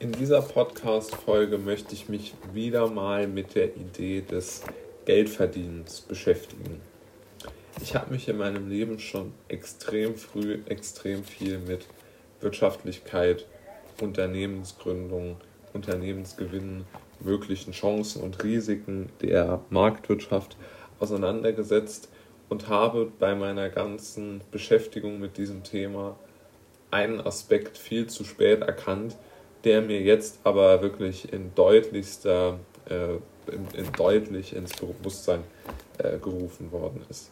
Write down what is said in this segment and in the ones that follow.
In dieser Podcast-Folge möchte ich mich wieder mal mit der Idee des Geldverdienens beschäftigen. Ich habe mich in meinem Leben schon extrem früh extrem viel mit Wirtschaftlichkeit, Unternehmensgründung, Unternehmensgewinnen, möglichen Chancen und Risiken der Marktwirtschaft auseinandergesetzt und habe bei meiner ganzen Beschäftigung mit diesem Thema einen Aspekt viel zu spät erkannt, der mir jetzt aber wirklich in deutlichster, äh, in, in deutlich ins Bewusstsein äh, gerufen worden ist.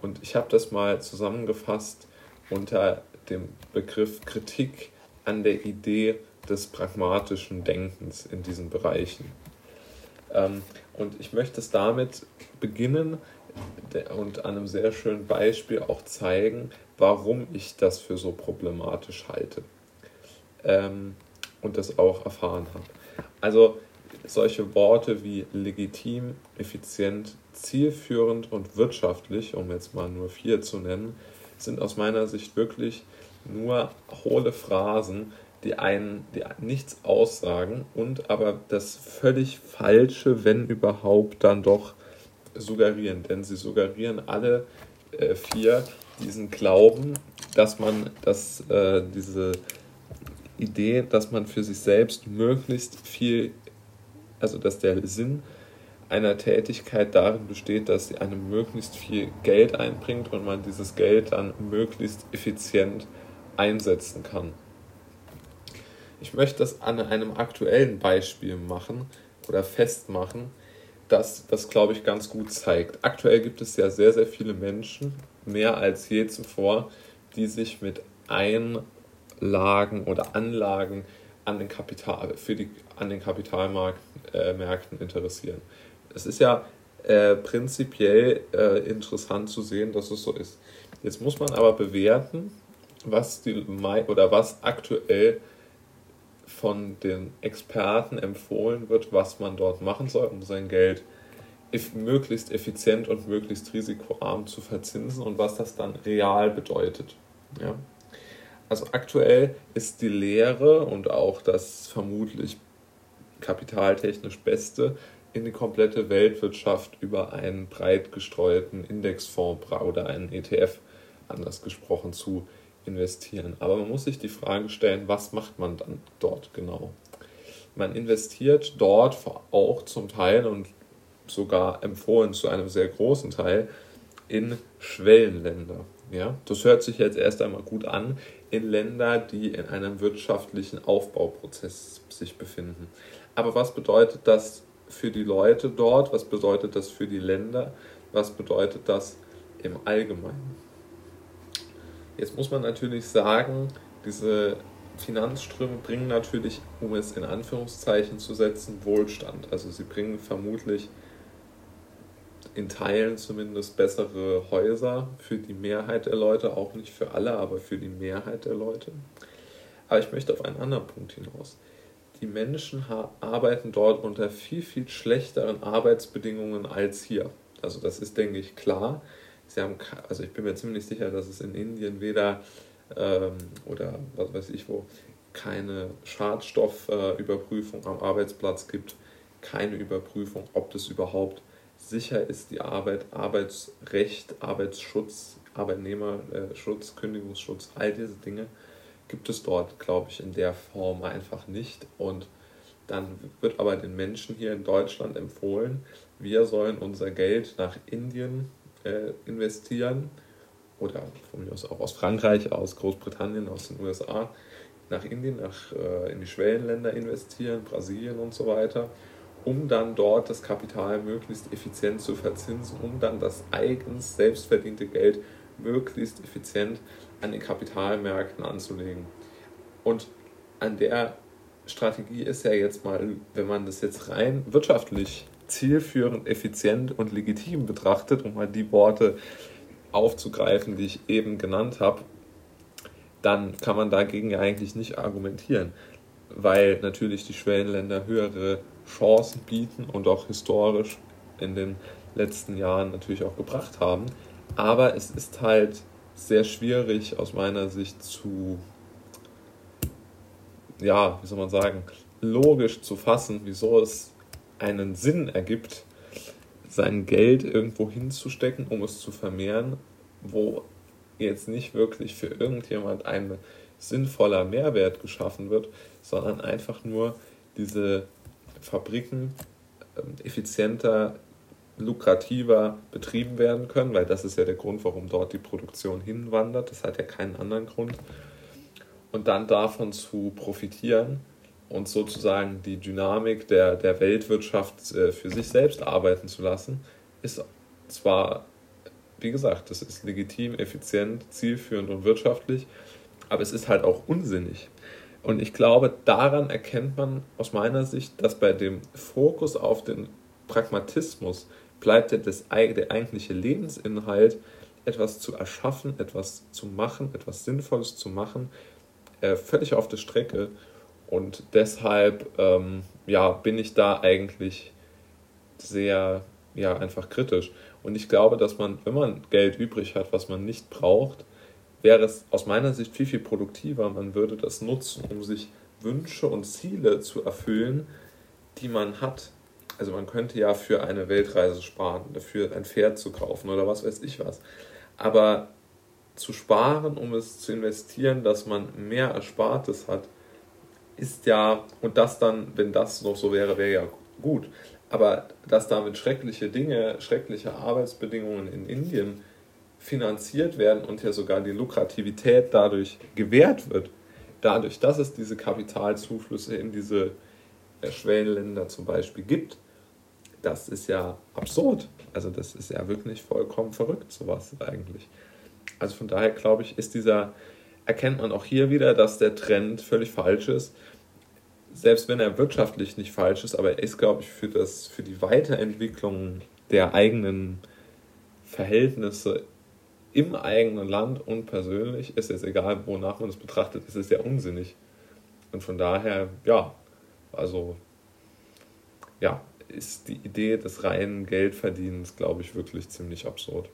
Und ich habe das mal zusammengefasst unter dem Begriff Kritik an der Idee des pragmatischen Denkens in diesen Bereichen. Ähm, und ich möchte es damit beginnen und an einem sehr schönen Beispiel auch zeigen, warum ich das für so problematisch halte ähm, und das auch erfahren habe. Also solche Worte wie legitim, effizient, zielführend und wirtschaftlich, um jetzt mal nur vier zu nennen, sind aus meiner Sicht wirklich nur hohle Phrasen, die einen die nichts aussagen und aber das völlig Falsche, wenn überhaupt, dann doch suggerieren. Denn sie suggerieren alle äh, vier diesen Glauben, dass man, dass äh, diese Idee, dass man für sich selbst möglichst viel, also dass der Sinn einer Tätigkeit darin besteht, dass sie einem möglichst viel Geld einbringt und man dieses Geld dann möglichst effizient einsetzen kann. Ich möchte das an einem aktuellen Beispiel machen oder festmachen, das das, glaube ich, ganz gut zeigt. Aktuell gibt es ja sehr, sehr viele Menschen, mehr als je zuvor, die sich mit Einlagen oder Anlagen an den Kapital, für die, an den Kapitalmärkten äh, interessieren. Es ist ja äh, prinzipiell äh, interessant zu sehen, dass es so ist. Jetzt muss man aber bewerten, was die oder was aktuell von den Experten empfohlen wird, was man dort machen soll, um sein Geld möglichst effizient und möglichst risikoarm zu verzinsen und was das dann real bedeutet. Ja? Also aktuell ist die Lehre und auch das vermutlich kapitaltechnisch Beste in die komplette Weltwirtschaft über einen breit gestreuten Indexfonds oder einen ETF, anders gesprochen, zu investieren. Aber man muss sich die Frage stellen, was macht man dann dort genau? Man investiert dort auch zum Teil und sogar empfohlen zu einem sehr großen Teil in Schwellenländer. Ja, das hört sich jetzt erst einmal gut an, in Länder, die in einem wirtschaftlichen Aufbauprozess sich befinden. Aber was bedeutet das für die Leute dort? Was bedeutet das für die Länder? Was bedeutet das im Allgemeinen? Jetzt muss man natürlich sagen, diese Finanzströme bringen natürlich, um es in Anführungszeichen zu setzen, Wohlstand. Also sie bringen vermutlich in Teilen zumindest bessere Häuser für die Mehrheit der Leute, auch nicht für alle, aber für die Mehrheit der Leute. Aber ich möchte auf einen anderen Punkt hinaus. Die Menschen arbeiten dort unter viel, viel schlechteren Arbeitsbedingungen als hier. Also das ist, denke ich, klar. Sie haben, also ich bin mir ziemlich sicher, dass es in Indien weder ähm, oder was weiß ich wo keine Schadstoffüberprüfung äh, am Arbeitsplatz gibt, keine Überprüfung, ob das überhaupt sicher ist, die Arbeit, Arbeitsrecht, Arbeitsschutz, Arbeitnehmerschutz, Kündigungsschutz, all diese Dinge gibt es dort, glaube ich, in der Form einfach nicht. Und dann wird aber den Menschen hier in Deutschland empfohlen, wir sollen unser Geld nach Indien äh, investieren oder von mir aus auch aus Frankreich, aus Großbritannien, aus den USA, nach Indien, nach, äh, in die Schwellenländer investieren, Brasilien und so weiter, um dann dort das Kapital möglichst effizient zu verzinsen, um dann das eigens selbstverdiente Geld möglichst effizient an den Kapitalmärkten anzulegen. Und an der Strategie ist ja jetzt mal, wenn man das jetzt rein wirtschaftlich zielführend, effizient und legitim betrachtet, um mal die Worte aufzugreifen, die ich eben genannt habe, dann kann man dagegen ja eigentlich nicht argumentieren, weil natürlich die Schwellenländer höhere Chancen bieten und auch historisch in den letzten Jahren natürlich auch gebracht haben. Aber es ist halt sehr schwierig aus meiner Sicht zu ja, wie soll man sagen, logisch zu fassen, wieso es einen Sinn ergibt, sein Geld irgendwo hinzustecken, um es zu vermehren, wo jetzt nicht wirklich für irgendjemand ein sinnvoller Mehrwert geschaffen wird, sondern einfach nur diese Fabriken ähm, effizienter, lukrativer betrieben werden können, weil das ist ja der Grund, warum dort die Produktion hinwandert. Das hat ja keinen anderen Grund. Und dann davon zu profitieren und sozusagen die Dynamik der, der Weltwirtschaft äh, für sich selbst arbeiten zu lassen, ist zwar, wie gesagt, das ist legitim, effizient, zielführend und wirtschaftlich, aber es ist halt auch unsinnig. Und ich glaube, daran erkennt man aus meiner Sicht, dass bei dem Fokus auf den Pragmatismus bleibt der, das, der eigentliche Lebensinhalt, etwas zu erschaffen, etwas zu machen, etwas Sinnvolles zu machen, äh, völlig auf der Strecke. Und deshalb ähm, ja, bin ich da eigentlich sehr ja, einfach kritisch. Und ich glaube, dass man, wenn man Geld übrig hat, was man nicht braucht, wäre es aus meiner Sicht viel, viel produktiver. Man würde das nutzen, um sich Wünsche und Ziele zu erfüllen, die man hat. Also man könnte ja für eine Weltreise sparen, dafür ein Pferd zu kaufen oder was weiß ich was. Aber zu sparen, um es zu investieren, dass man mehr Erspartes hat, ist ja, und das dann, wenn das noch so wäre, wäre ja gut. Aber dass damit schreckliche Dinge, schreckliche Arbeitsbedingungen in Indien finanziert werden und ja sogar die Lukrativität dadurch gewährt wird, dadurch, dass es diese Kapitalzuflüsse in diese äh, Schwellenländer zum Beispiel gibt, das ist ja absurd. Also das ist ja wirklich vollkommen verrückt, sowas eigentlich. Also von daher glaube ich, ist dieser, erkennt man auch hier wieder, dass der Trend völlig falsch ist. Selbst wenn er wirtschaftlich nicht falsch ist, aber er ist, glaube ich, für, das, für die Weiterentwicklung der eigenen Verhältnisse im eigenen Land und persönlich, ist jetzt egal, wonach man es betrachtet, ist es ja unsinnig. Und von daher, ja, also, ja, ist die Idee des reinen Geldverdienens, glaube ich, wirklich ziemlich absurd.